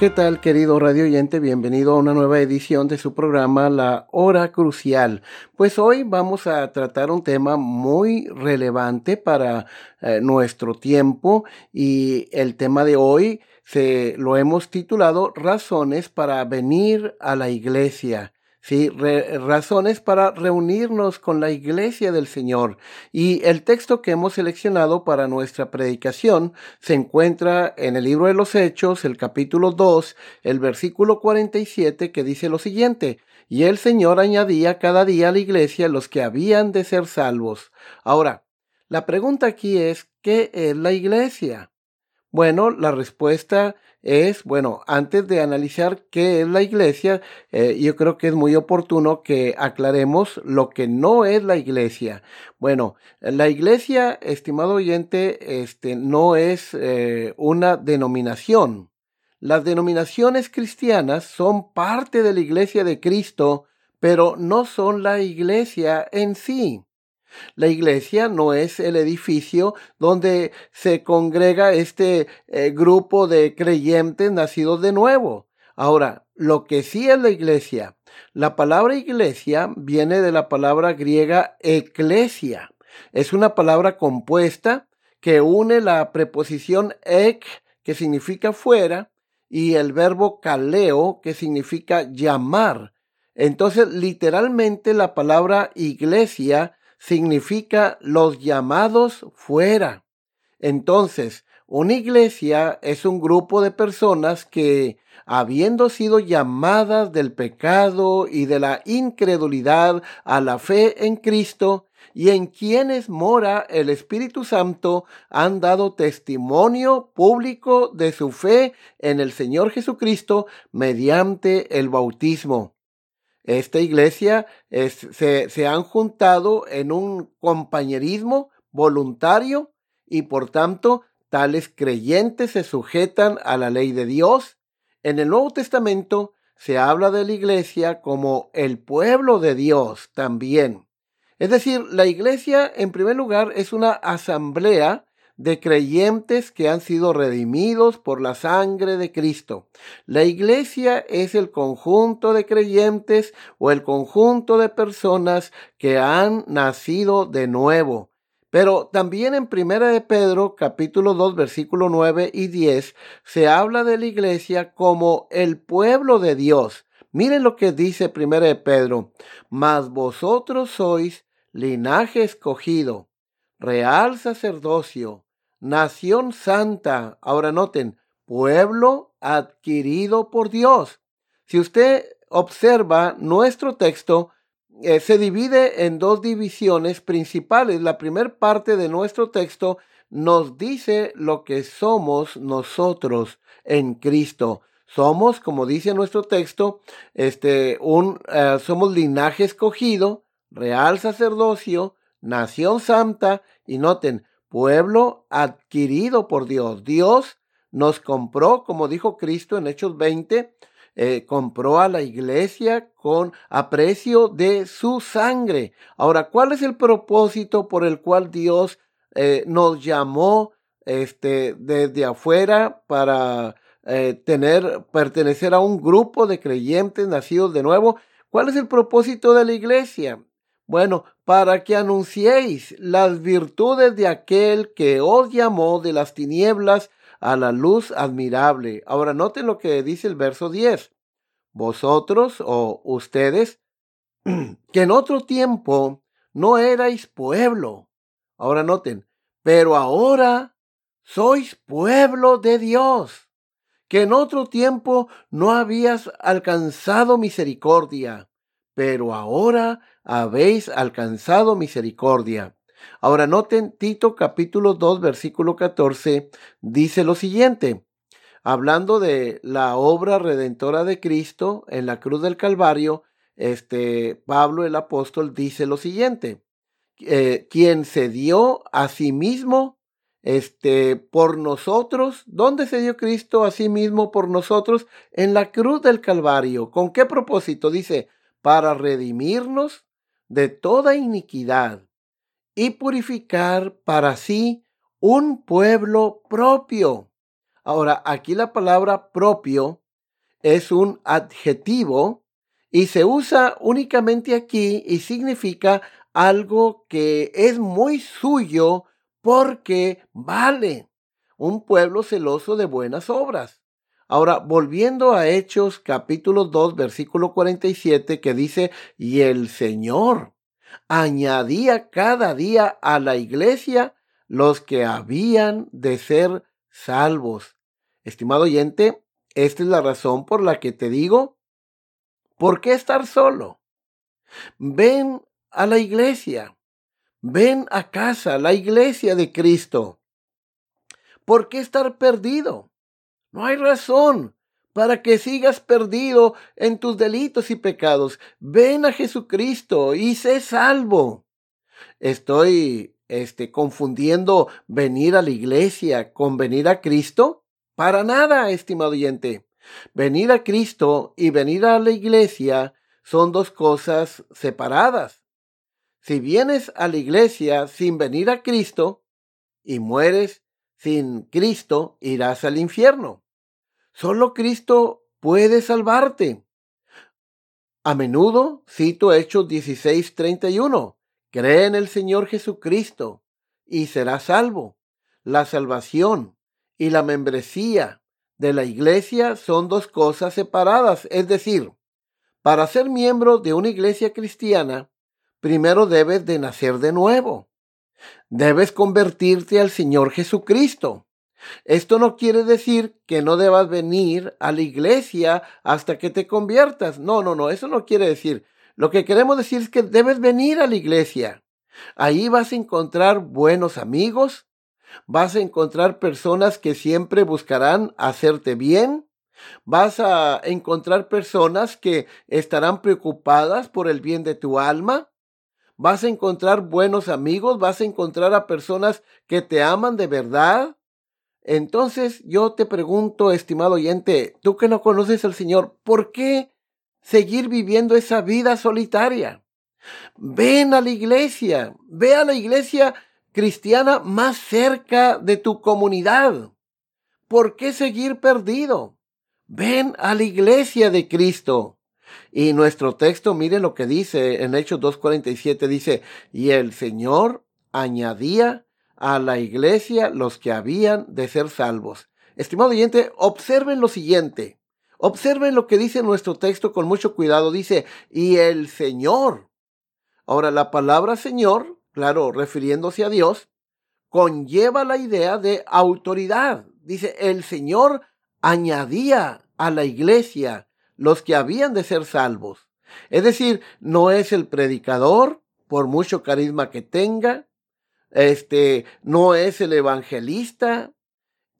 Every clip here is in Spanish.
¿Qué tal, querido radio oyente? Bienvenido a una nueva edición de su programa La Hora Crucial. Pues hoy vamos a tratar un tema muy relevante para eh, nuestro tiempo y el tema de hoy se lo hemos titulado Razones para venir a la iglesia. ¿Sí? razones para reunirnos con la iglesia del Señor. Y el texto que hemos seleccionado para nuestra predicación se encuentra en el libro de los Hechos, el capítulo 2, el versículo 47, que dice lo siguiente, y el Señor añadía cada día a la iglesia los que habían de ser salvos. Ahora, la pregunta aquí es, ¿qué es la iglesia? Bueno, la respuesta es, bueno, antes de analizar qué es la iglesia, eh, yo creo que es muy oportuno que aclaremos lo que no es la iglesia. Bueno, la iglesia, estimado oyente, este, no es eh, una denominación. Las denominaciones cristianas son parte de la iglesia de Cristo, pero no son la iglesia en sí. La iglesia no es el edificio donde se congrega este eh, grupo de creyentes nacidos de nuevo. Ahora, lo que sí es la iglesia, la palabra iglesia viene de la palabra griega eclesia. Es una palabra compuesta que une la preposición ek, que significa fuera, y el verbo kaleo, que significa llamar. Entonces, literalmente la palabra iglesia significa los llamados fuera. Entonces, una iglesia es un grupo de personas que, habiendo sido llamadas del pecado y de la incredulidad a la fe en Cristo, y en quienes mora el Espíritu Santo, han dado testimonio público de su fe en el Señor Jesucristo mediante el bautismo. Esta iglesia se, se han juntado en un compañerismo voluntario y por tanto tales creyentes se sujetan a la ley de Dios. En el Nuevo Testamento se habla de la iglesia como el pueblo de Dios también. Es decir, la iglesia en primer lugar es una asamblea de creyentes que han sido redimidos por la sangre de Cristo. La iglesia es el conjunto de creyentes o el conjunto de personas que han nacido de nuevo. Pero también en Primera de Pedro, capítulo 2, versículo 9 y 10, se habla de la iglesia como el pueblo de Dios. Miren lo que dice Primera de Pedro, mas vosotros sois linaje escogido, real sacerdocio, nación santa. Ahora noten, pueblo adquirido por Dios. Si usted observa nuestro texto, eh, se divide en dos divisiones principales. La primera parte de nuestro texto nos dice lo que somos nosotros en Cristo. Somos, como dice nuestro texto, este, un, eh, somos linaje escogido, real sacerdocio, nación santa, y noten, pueblo adquirido por Dios. Dios nos compró, como dijo Cristo en Hechos 20, eh, compró a la iglesia con aprecio de su sangre. Ahora, ¿cuál es el propósito por el cual Dios eh, nos llamó este, desde afuera para eh, tener, pertenecer a un grupo de creyentes nacidos de nuevo? ¿Cuál es el propósito de la iglesia? Bueno, para que anunciéis las virtudes de aquel que os llamó de las tinieblas a la luz admirable. Ahora noten lo que dice el verso 10. Vosotros o ustedes, que en otro tiempo no erais pueblo. Ahora noten, pero ahora sois pueblo de Dios, que en otro tiempo no habías alcanzado misericordia, pero ahora habéis alcanzado misericordia. Ahora noten Tito capítulo 2 versículo 14 dice lo siguiente, hablando de la obra redentora de Cristo en la cruz del Calvario, este Pablo el apóstol dice lo siguiente, eh, quien se dio a sí mismo este por nosotros, ¿dónde se dio Cristo a sí mismo por nosotros? En la cruz del Calvario. ¿Con qué propósito? Dice, para redimirnos de toda iniquidad y purificar para sí un pueblo propio. Ahora, aquí la palabra propio es un adjetivo y se usa únicamente aquí y significa algo que es muy suyo porque vale. Un pueblo celoso de buenas obras. Ahora, volviendo a Hechos capítulo 2, versículo 47, que dice, y el Señor añadía cada día a la iglesia los que habían de ser salvos. Estimado oyente, esta es la razón por la que te digo, ¿por qué estar solo? Ven a la iglesia, ven a casa, la iglesia de Cristo. ¿Por qué estar perdido? No hay razón para que sigas perdido en tus delitos y pecados. Ven a Jesucristo y sé salvo. Estoy este, confundiendo venir a la iglesia con venir a Cristo. Para nada, estimado oyente. Venir a Cristo y venir a la iglesia son dos cosas separadas. Si vienes a la iglesia sin venir a Cristo y mueres sin Cristo, irás al infierno. Solo Cristo puede salvarte. A menudo cito Hechos 16:31. Cree en el Señor Jesucristo y serás salvo. La salvación y la membresía de la iglesia son dos cosas separadas. Es decir, para ser miembro de una iglesia cristiana, primero debes de nacer de nuevo. Debes convertirte al Señor Jesucristo. Esto no quiere decir que no debas venir a la iglesia hasta que te conviertas. No, no, no, eso no quiere decir. Lo que queremos decir es que debes venir a la iglesia. Ahí vas a encontrar buenos amigos, vas a encontrar personas que siempre buscarán hacerte bien, vas a encontrar personas que estarán preocupadas por el bien de tu alma, vas a encontrar buenos amigos, vas a encontrar a personas que te aman de verdad, entonces yo te pregunto, estimado oyente, tú que no conoces al Señor, ¿por qué seguir viviendo esa vida solitaria? Ven a la iglesia, ve a la iglesia cristiana más cerca de tu comunidad. ¿Por qué seguir perdido? Ven a la iglesia de Cristo. Y nuestro texto, mire lo que dice en Hechos 2.47, dice, y el Señor añadía a la iglesia los que habían de ser salvos. Estimado oyente, observen lo siguiente. Observen lo que dice nuestro texto con mucho cuidado. Dice, y el Señor. Ahora, la palabra Señor, claro, refiriéndose a Dios, conlleva la idea de autoridad. Dice, el Señor añadía a la iglesia los que habían de ser salvos. Es decir, no es el predicador, por mucho carisma que tenga, este no es el evangelista,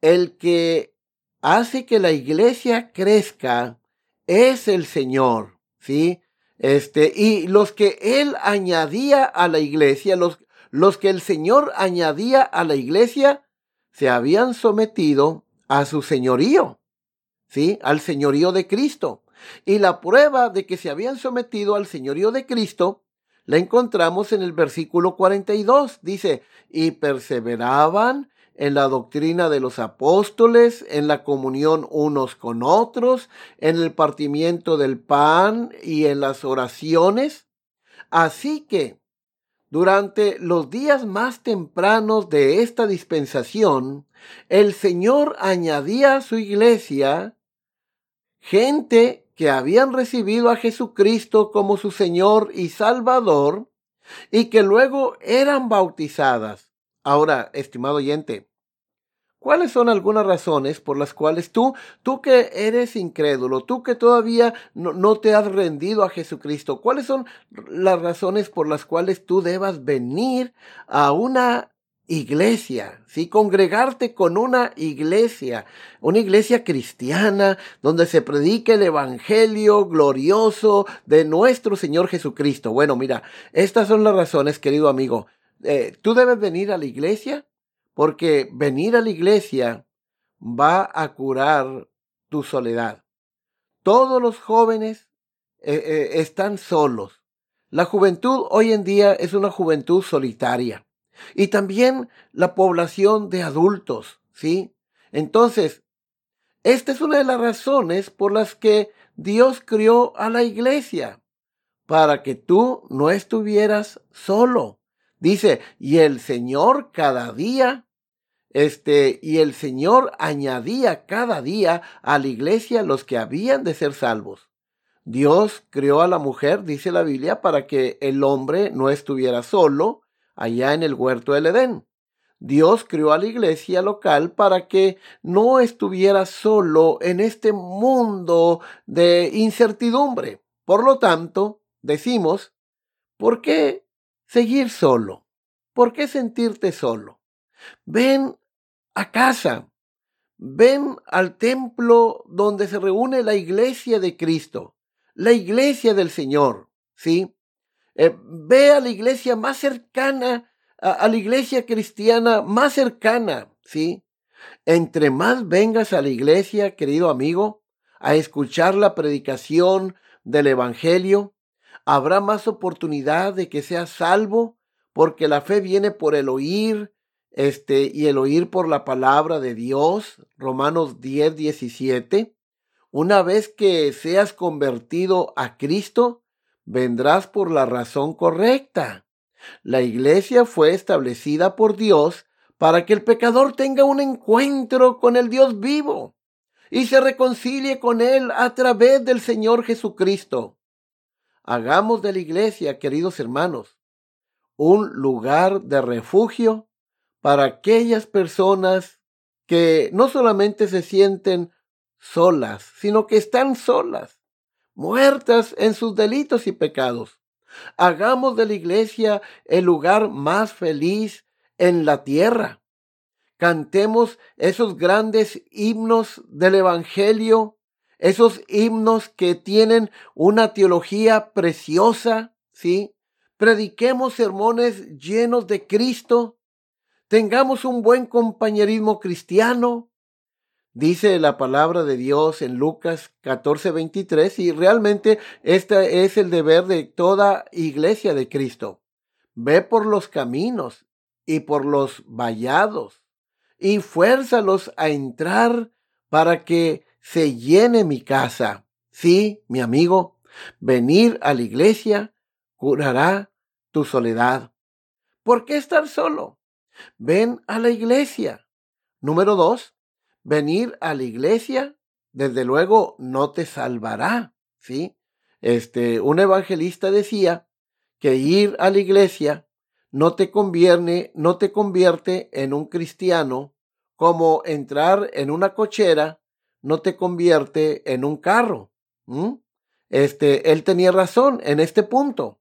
el que hace que la iglesia crezca es el Señor, ¿sí? Este, y los que él añadía a la iglesia, los, los que el Señor añadía a la iglesia, se habían sometido a su señorío, ¿sí? Al señorío de Cristo. Y la prueba de que se habían sometido al señorío de Cristo la encontramos en el versículo 42. Dice, y perseveraban en la doctrina de los apóstoles, en la comunión unos con otros, en el partimiento del pan y en las oraciones. Así que, durante los días más tempranos de esta dispensación, el Señor añadía a su iglesia gente que habían recibido a Jesucristo como su Señor y Salvador y que luego eran bautizadas. Ahora, estimado oyente, ¿Cuáles son algunas razones por las cuales tú, tú que eres incrédulo, tú que todavía no, te has rendido a Jesucristo, cuáles son las razones por las cuales tú debas venir a una iglesia, ¿sí? Congregarte con una iglesia, una iglesia cristiana donde se predique el evangelio glorioso de nuestro Señor Jesucristo. Bueno, mira, estas son las razones, querido amigo. Eh, tú debes venir a la iglesia porque venir a la iglesia va a curar tu soledad. Todos los jóvenes eh, eh, están solos. La juventud hoy en día es una juventud solitaria. Y también la población de adultos, ¿sí? Entonces, esta es una de las razones por las que Dios crió a la iglesia, para que tú no estuvieras solo. Dice, y el Señor cada día este, y el Señor añadía cada día a la iglesia los que habían de ser salvos. Dios creó a la mujer, dice la Biblia, para que el hombre no estuviera solo allá en el huerto del Edén. Dios creó a la iglesia local para que no estuviera solo en este mundo de incertidumbre. Por lo tanto, decimos, ¿por qué seguir solo? ¿Por qué sentirte solo? Ven a casa. Ven al templo donde se reúne la iglesia de Cristo, la iglesia del Señor, ¿sí? Eh, ve a la iglesia más cercana, a, la iglesia cristiana más cercana, ¿sí? Entre más vengas a la iglesia, querido amigo, a escuchar la predicación del Evangelio, habrá más oportunidad de que seas salvo, porque la fe viene por el oír este, y el oír por la palabra de Dios, Romanos 10, 17. Una vez que seas convertido a Cristo, vendrás por la razón correcta. La iglesia fue establecida por Dios para que el pecador tenga un encuentro con el Dios vivo y se reconcilie con Él a través del Señor Jesucristo. Hagamos de la iglesia, queridos hermanos, un lugar de refugio para aquellas personas que no solamente se sienten solas, sino que están solas, muertas en sus delitos y pecados. Hagamos de la iglesia el lugar más feliz en la tierra. Cantemos esos grandes himnos del Evangelio, esos himnos que tienen una teología preciosa, ¿sí? Prediquemos sermones llenos de Cristo, tengamos un buen compañerismo cristiano. Dice la palabra de Dios en Lucas 14, 23, y realmente este es el deber de toda iglesia de Cristo. Ve por los caminos y por los vallados y fuérzalos a entrar para que se llene mi casa. Sí, mi amigo, venir a la iglesia curará tu soledad. ¿Por qué estar solo? Ven a la iglesia. Número dos, venir a la iglesia, desde luego, no te salvará, ¿sí? Este, un evangelista decía que ir a la iglesia no te convierte, no te convierte en un cristiano como entrar en una cochera no te convierte en un carro. Este, él tenía razón en este punto.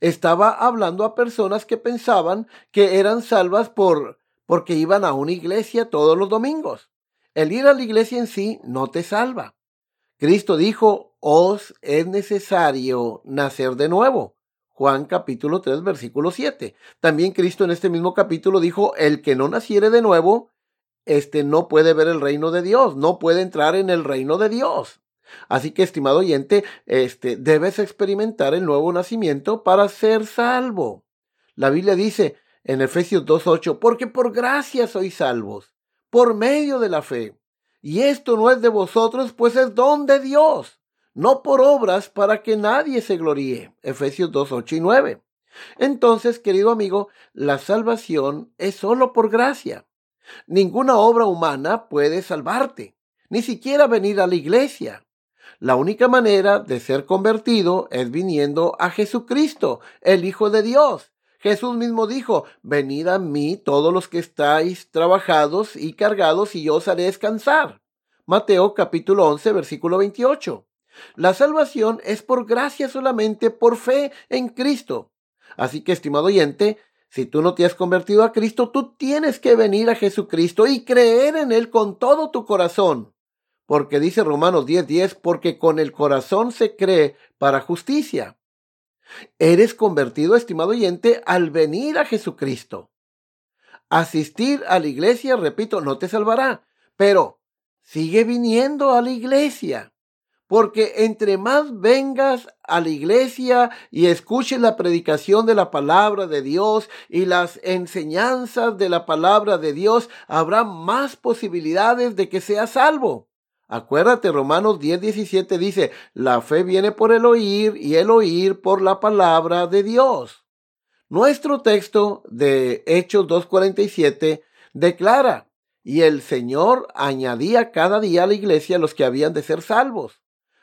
Estaba hablando a personas que pensaban que eran salvas por porque iban a una iglesia todos los domingos. El ir a la iglesia en sí no te salva. Cristo dijo, os es necesario nacer de nuevo. Juan capítulo 3 versículo 7. También Cristo en este mismo capítulo dijo, el que no naciere de nuevo, este no puede ver el reino de Dios, no puede entrar en el reino de Dios. Así que, estimado oyente, este, debes experimentar el nuevo nacimiento para ser salvo. La Biblia dice en Efesios 2.8, porque por gracia sois salvos, por medio de la fe. Y esto no es de vosotros, pues es don de Dios, no por obras para que nadie se gloríe. Efesios 2.8 y 9. Entonces, querido amigo, la salvación es solo por gracia. Ninguna obra humana puede salvarte, ni siquiera venir a la iglesia. La única manera de ser convertido es viniendo a Jesucristo, el Hijo de Dios, Jesús mismo dijo, venid a mí todos los que estáis trabajados y cargados y yo os haré descansar. Mateo capítulo 11 versículo 28. La salvación es por gracia solamente por fe en Cristo. Así que, estimado oyente, si tú no te has convertido a Cristo, tú tienes que venir a Jesucristo y creer en Él con todo tu corazón. Porque dice Romanos 10:10, 10, porque con el corazón se cree para justicia. Eres convertido, estimado oyente, al venir a Jesucristo. Asistir a la iglesia, repito, no te salvará, pero sigue viniendo a la iglesia. Porque entre más vengas a la iglesia y escuches la predicación de la palabra de Dios y las enseñanzas de la palabra de Dios, habrá más posibilidades de que seas salvo. Acuérdate, Romanos 10, 17 dice, la fe viene por el oír y el oír por la palabra de Dios. Nuestro texto de Hechos 2.47 declara, y el Señor añadía cada día a la iglesia los que habían de ser salvos.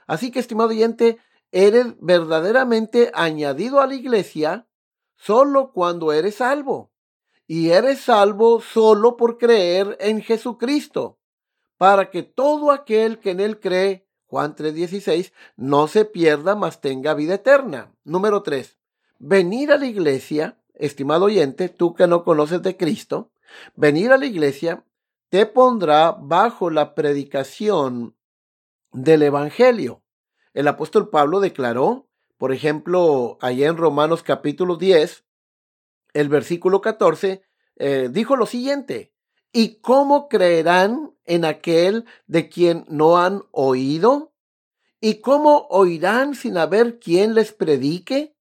Así que, estimado oyente, eres verdaderamente añadido a la iglesia solo cuando eres salvo. Y eres salvo solo por creer en Jesucristo para que todo aquel que en él cree, Juan 3:16, no se pierda, mas tenga vida eterna. Número 3. Venir a la iglesia, estimado oyente, tú que no conoces de Cristo, venir a la iglesia te pondrá bajo la predicación del Evangelio. El apóstol Pablo declaró, por ejemplo, allá en Romanos capítulo 10, el versículo 14, eh, dijo lo siguiente, ¿Y cómo creerán en aquel de quien no han oído? ¿Y cómo oirán sin haber quien les predique?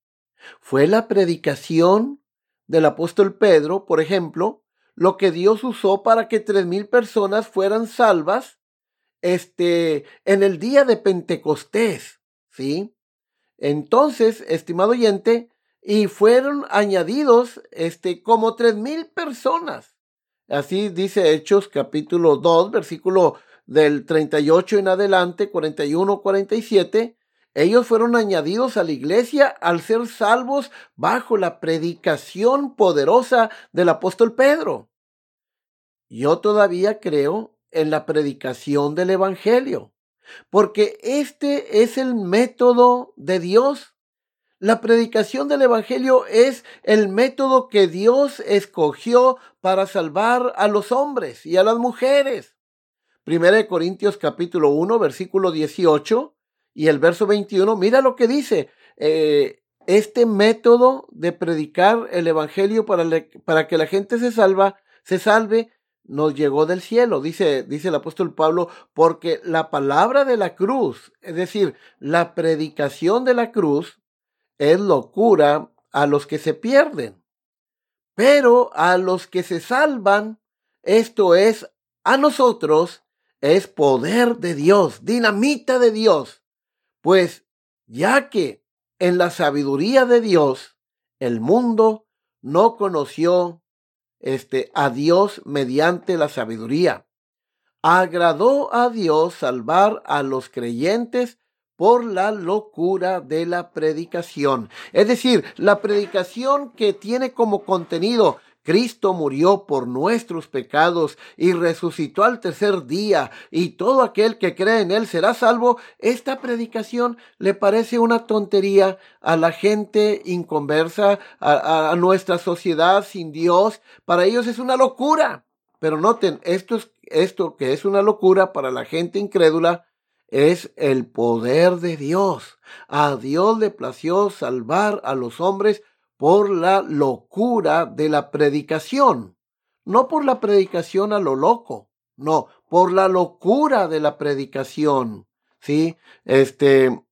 Fue la predicación del apóstol Pedro, por ejemplo, lo que Dios usó para que tres mil personas fueran salvas este, en el día de Pentecostés, ¿sí? Entonces, estimado oyente, y fueron añadidos, este, como tres mil personas Así dice Hechos capítulo 2, versículo del 38 en adelante, 41, 47. Ellos fueron añadidos a la iglesia al ser salvos bajo la predicación poderosa del apóstol Pedro. Yo todavía creo en la predicación del Evangelio, porque este es el método de Dios la predicación del Evangelio es el método que Dios escogió para salvar a los hombres y a las mujeres. Primera de Corintios capítulo 1, versículo 18 y el verso 21, mira lo que dice. Eh, este método de predicar el Evangelio para, para que la gente se salva, se salve, nos llegó del cielo, dice, dice el apóstol Pablo, porque la palabra de la cruz, es decir, la predicación de la cruz, es locura a los que se pierden, pero a los que se salvan, esto es a nosotros, es poder de Dios, dinamita de Dios, pues ya que en la sabiduría de Dios el mundo no conoció este a Dios mediante la sabiduría. Agradó a Dios salvar a los creyentes por la locura de la predicación. Es decir, la predicación que tiene como contenido Cristo murió por nuestros pecados y resucitó al tercer día, y todo aquel que cree en Él será salvo. Esta predicación le parece una tontería a la gente inconversa, a, nuestra sociedad sin Dios. Para ellos es una locura. Pero noten, esto, es, esto que es una locura para la gente incrédula, es el poder de Dios. A Dios le plació salvar a los hombres por la locura de la predicación. No por la predicación a lo loco, no, por la locura de la predicación. ¿Sí? Este.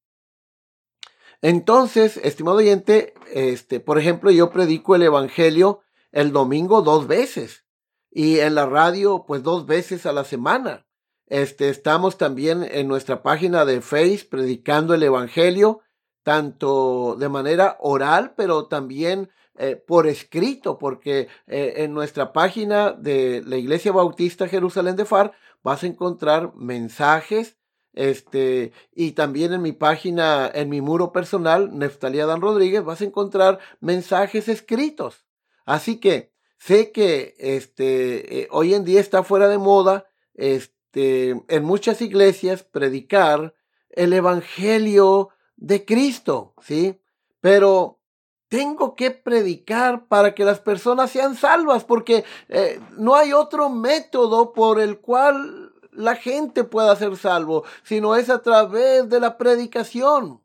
Entonces, estimado oyente, este, por ejemplo, yo predico el evangelio el domingo dos veces y en la radio, pues dos veces a la semana. Este, estamos también en nuestra página de Facebook predicando el Evangelio, tanto de manera oral, pero también eh, por escrito, porque eh, en nuestra página de la Iglesia Bautista Jerusalén de Far vas a encontrar mensajes este, y también en mi página, en mi muro personal, Neftalí Dan Rodríguez, vas a encontrar mensajes escritos. Así que sé que este, eh, hoy en día está fuera de moda este, en muchas iglesias predicar el evangelio de Cristo, ¿sí? Pero tengo que predicar para que las personas sean salvas, porque eh, no hay otro método por el cual la gente pueda ser salvo, sino es a través de la predicación.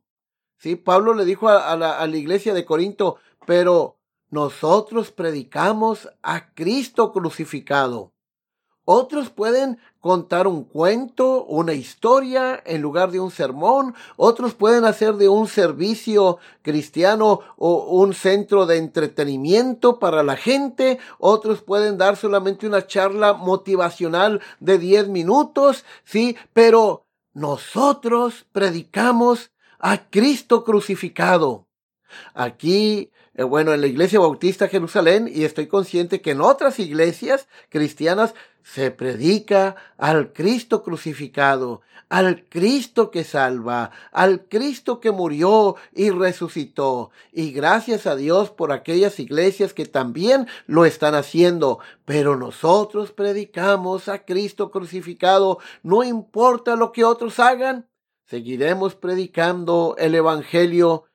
Sí, Pablo le dijo a, la, a la iglesia de Corinto, pero nosotros predicamos a Cristo crucificado. Otros pueden contar un cuento, una historia en lugar de un sermón. Otros pueden hacer de un servicio cristiano o un centro de entretenimiento para la gente. Otros pueden dar solamente una charla motivacional de 10 minutos, sí, pero nosotros predicamos a Cristo crucificado. Aquí eh, bueno, en la iglesia bautista Jerusalén y estoy consciente que en otras iglesias cristianas se predica al Cristo crucificado, al Cristo que salva, al Cristo que murió y resucitó. Y gracias a Dios por aquellas iglesias que también lo están haciendo. Pero nosotros predicamos a Cristo crucificado, no importa lo que otros hagan. Seguiremos predicando el Evangelio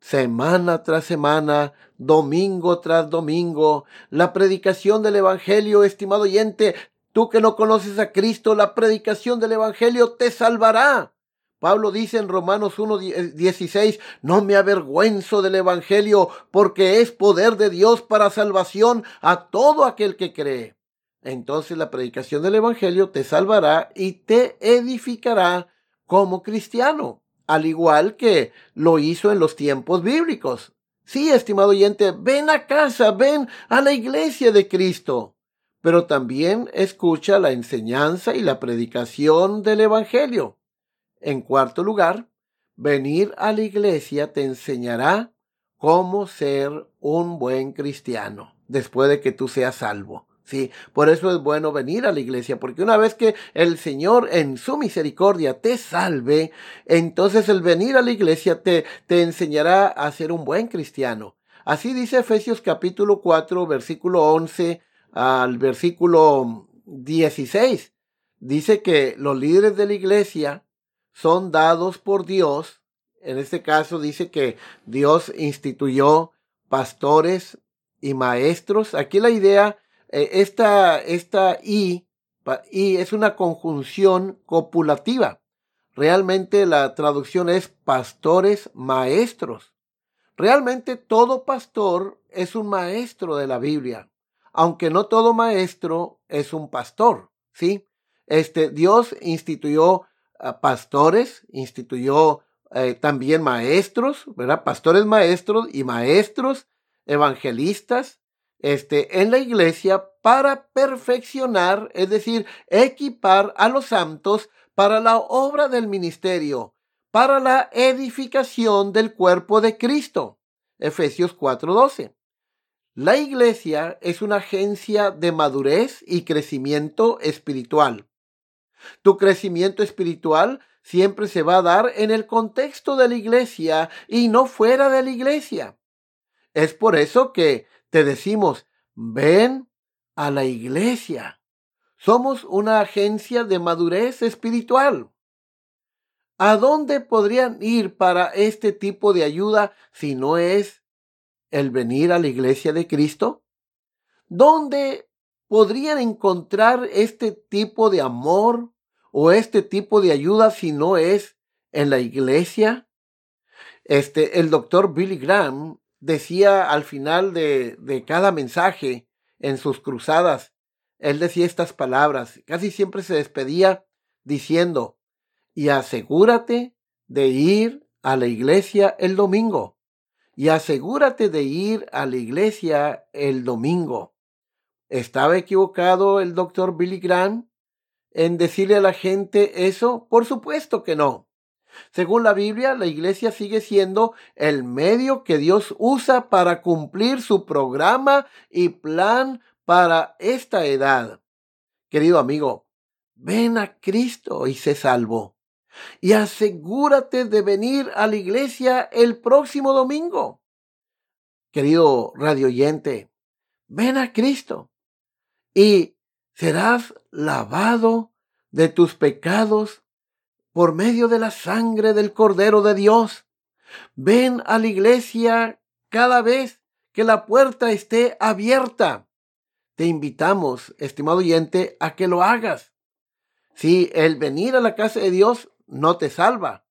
semana tras semana, domingo tras domingo, la predicación del Evangelio, estimado oyente, tú que no conoces a Cristo, la predicación del Evangelio te salvará. Pablo dice en Romanos 1.16, no me avergüenzo del Evangelio, porque es poder de Dios para salvación a todo aquel que cree. Entonces la predicación del Evangelio te salvará y te edificará como cristiano al igual que lo hizo en los tiempos bíblicos. Sí, estimado oyente, ven a casa, ven a la iglesia de Cristo, pero también escucha la enseñanza y la predicación del Evangelio. En cuarto lugar, venir a la iglesia te enseñará cómo ser un buen cristiano después de que tú seas salvo. Sí, por eso es bueno venir a la iglesia, porque una vez que el Señor en su misericordia te salve, entonces el venir a la iglesia te, te enseñará a ser un buen cristiano. Así dice Efesios capítulo 4, versículo 11 al versículo 16. Dice que los líderes de la iglesia son dados por Dios. En este caso dice que Dios instituyó pastores y maestros. Aquí la idea eh, esta, esta I, I es una conjunción copulativa. Realmente la traducción es pastores maestros. Realmente todo pastor es un maestro de la Biblia, aunque no todo maestro es un pastor, ¿sí? Este, Dios instituyó pastores, instituyó eh, también maestros, ¿verdad? Pastores maestros y maestros, evangelistas, este, en la iglesia para perfeccionar, es decir, equipar a los santos para la obra del ministerio, para la edificación del cuerpo de Cristo. Efesios 4:12. La iglesia es una agencia de madurez y crecimiento espiritual. Tu crecimiento espiritual siempre se va a dar en el contexto de la iglesia y no fuera de la iglesia. Es por eso que te decimos, ven a la iglesia. Somos una agencia de madurez espiritual. ¿A dónde podrían ir para este tipo de ayuda si no es el venir a la iglesia de Cristo? ¿Dónde podrían encontrar este tipo de amor o este tipo de ayuda si no es en la iglesia? Este, el doctor Billy Graham decía al final de, de cada mensaje en sus cruzadas, él decía estas palabras, casi siempre se despedía diciendo, y asegúrate de ir a la iglesia el domingo, y asegúrate de ir a la iglesia el domingo. ¿Estaba equivocado el doctor Billy Graham en decirle a la gente eso? Por supuesto que no. Según la Biblia, la iglesia sigue siendo el medio que Dios usa para cumplir su programa y plan para esta edad. Querido amigo, ven a Cristo y se salvó. Y asegúrate de venir a la iglesia el próximo domingo. Querido radio oyente, ven a Cristo y serás lavado de tus pecados por medio de la sangre del Cordero de Dios. Ven a la iglesia cada vez que la puerta esté abierta. Te invitamos, estimado oyente, a que lo hagas. Si el venir a la casa de Dios no te salva,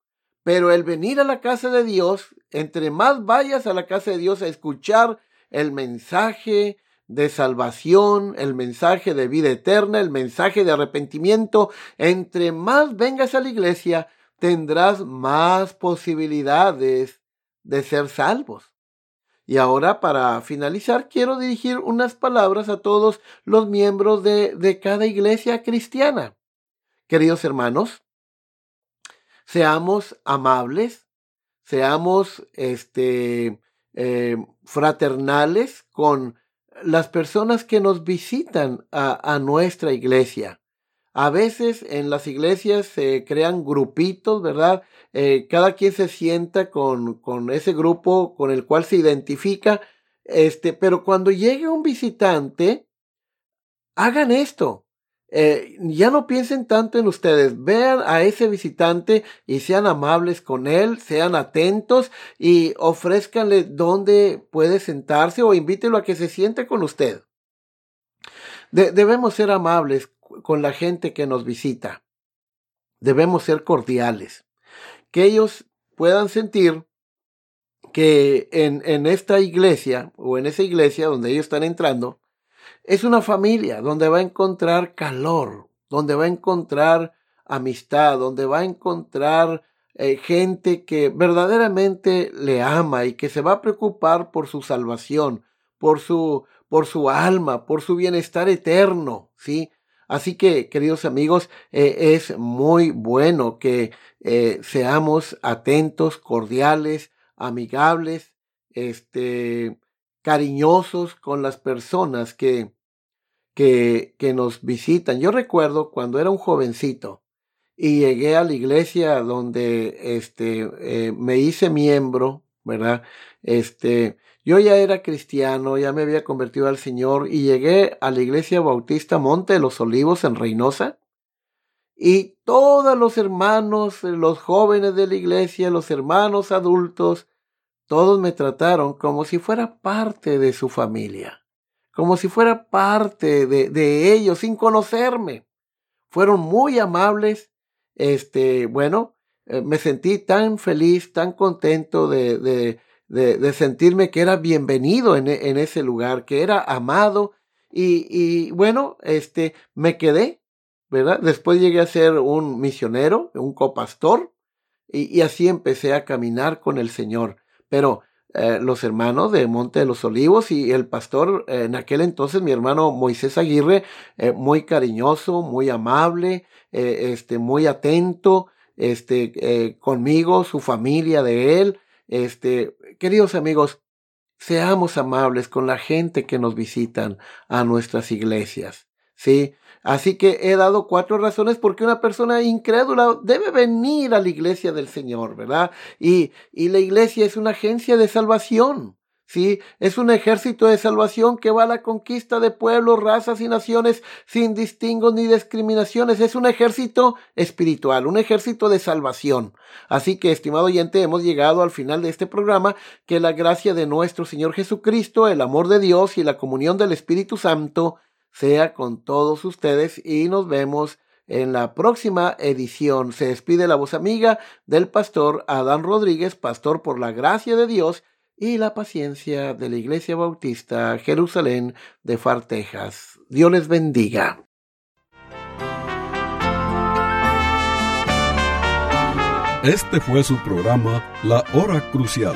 pero el venir a la casa de Dios, entre más vayas a la casa de Dios a escuchar el mensaje de salvación, el mensaje de vida eterna, el mensaje de arrepentimiento, entre más vengas a la iglesia, tendrás más posibilidades de ser salvos. Y ahora, para finalizar, quiero dirigir unas palabras a todos los miembros de, de cada iglesia cristiana. Queridos hermanos, seamos amables, seamos este, eh, fraternales con las personas que nos visitan a, nuestra iglesia. A veces en las iglesias se crean grupitos, ¿verdad? Eh, cada quien se sienta con, con, ese grupo con el cual se identifica. Este, pero cuando llegue un visitante, hagan esto. Eh, ya no piensen tanto en ustedes, vean a ese visitante y sean amables con él, sean atentos y ofrézcanle dónde puede sentarse o invítelo a que se siente con usted. debemos ser amables con la gente que nos visita. Debemos ser cordiales. Que ellos puedan sentir que en, en esta iglesia o en esa iglesia donde ellos están entrando, es una familia donde va a encontrar calor, donde va a encontrar amistad, donde va a encontrar eh, gente que verdaderamente le ama y que se va a preocupar por su salvación, por su, por su alma, por su bienestar eterno, ¿sí? Así que, queridos amigos, eh, es muy bueno que eh, seamos atentos, cordiales, amigables, este, cariñosos con las personas que, que, nos visitan. Yo recuerdo cuando era un jovencito y llegué a la iglesia donde este, eh, me hice miembro, ¿verdad? Este, yo ya era cristiano, ya me había convertido al Señor y llegué a la iglesia bautista Monte de los Olivos en Reynosa. Y todos los hermanos, los jóvenes de la iglesia, los hermanos adultos, todos me trataron como si fuera parte de su familia, como si fuera parte de, ellos sin conocerme. Fueron muy amables. Este, bueno, eh, me sentí tan feliz, tan contento de, de, sentirme que era bienvenido en, en, ese lugar, que era amado. Y, y bueno, este, me quedé, ¿verdad? Después llegué a ser un misionero, un copastor, y así empecé a caminar con el Señor pero eh, los hermanos de Monte de los Olivos y el pastor eh, en aquel entonces, mi hermano Moisés Aguirre, eh, muy cariñoso, muy amable, este, muy atento, este, conmigo, su familia de él, este, queridos amigos, seamos amables con la gente que nos visitan a nuestras iglesias, ¿sí? Así que he dado cuatro razones por qué una persona incrédula debe venir a la iglesia del Señor, ¿verdad? Y, y la iglesia es una agencia de salvación. Sí, es un ejército de salvación que va a la conquista de pueblos, razas y naciones sin distingos ni discriminaciones. Es un ejército espiritual, un ejército de salvación. Así que, estimado oyente, hemos llegado al final de este programa. Que la gracia de nuestro Señor Jesucristo, el amor de Dios y la comunión del Espíritu Santo sea con todos ustedes y nos vemos en la próxima edición. Se despide la voz amiga del pastor Adán Rodríguez, pastor por la gracia de Dios y la paciencia de la Iglesia Bautista Jerusalén de Far, Texas. Dios les bendiga. Este fue su programa La Hora Crucial.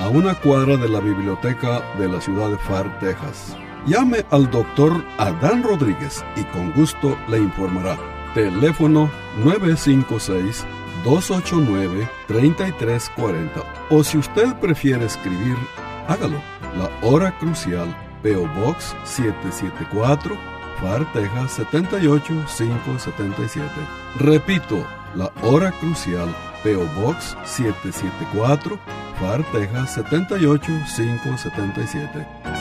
a una cuadra de la biblioteca de la ciudad de Far, Texas. Llame al doctor Adán Rodríguez y con gusto le informará. Teléfono 956-289-3340. O si usted prefiere escribir, hágalo. La hora crucial, PO Box 774, Far, Texas 78577. Repito, la hora crucial, PO Box 774, Far, Texas 78577.